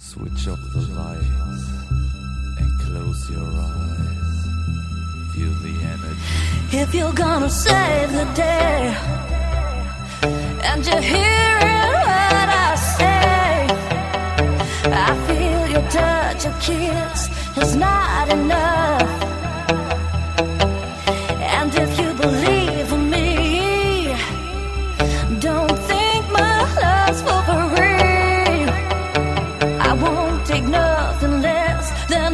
Switch off the lights and close your eyes. Feel the energy. If you're gonna save the day and you're hearing what I say, I feel your touch, your kiss is not enough.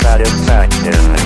Satisfaction.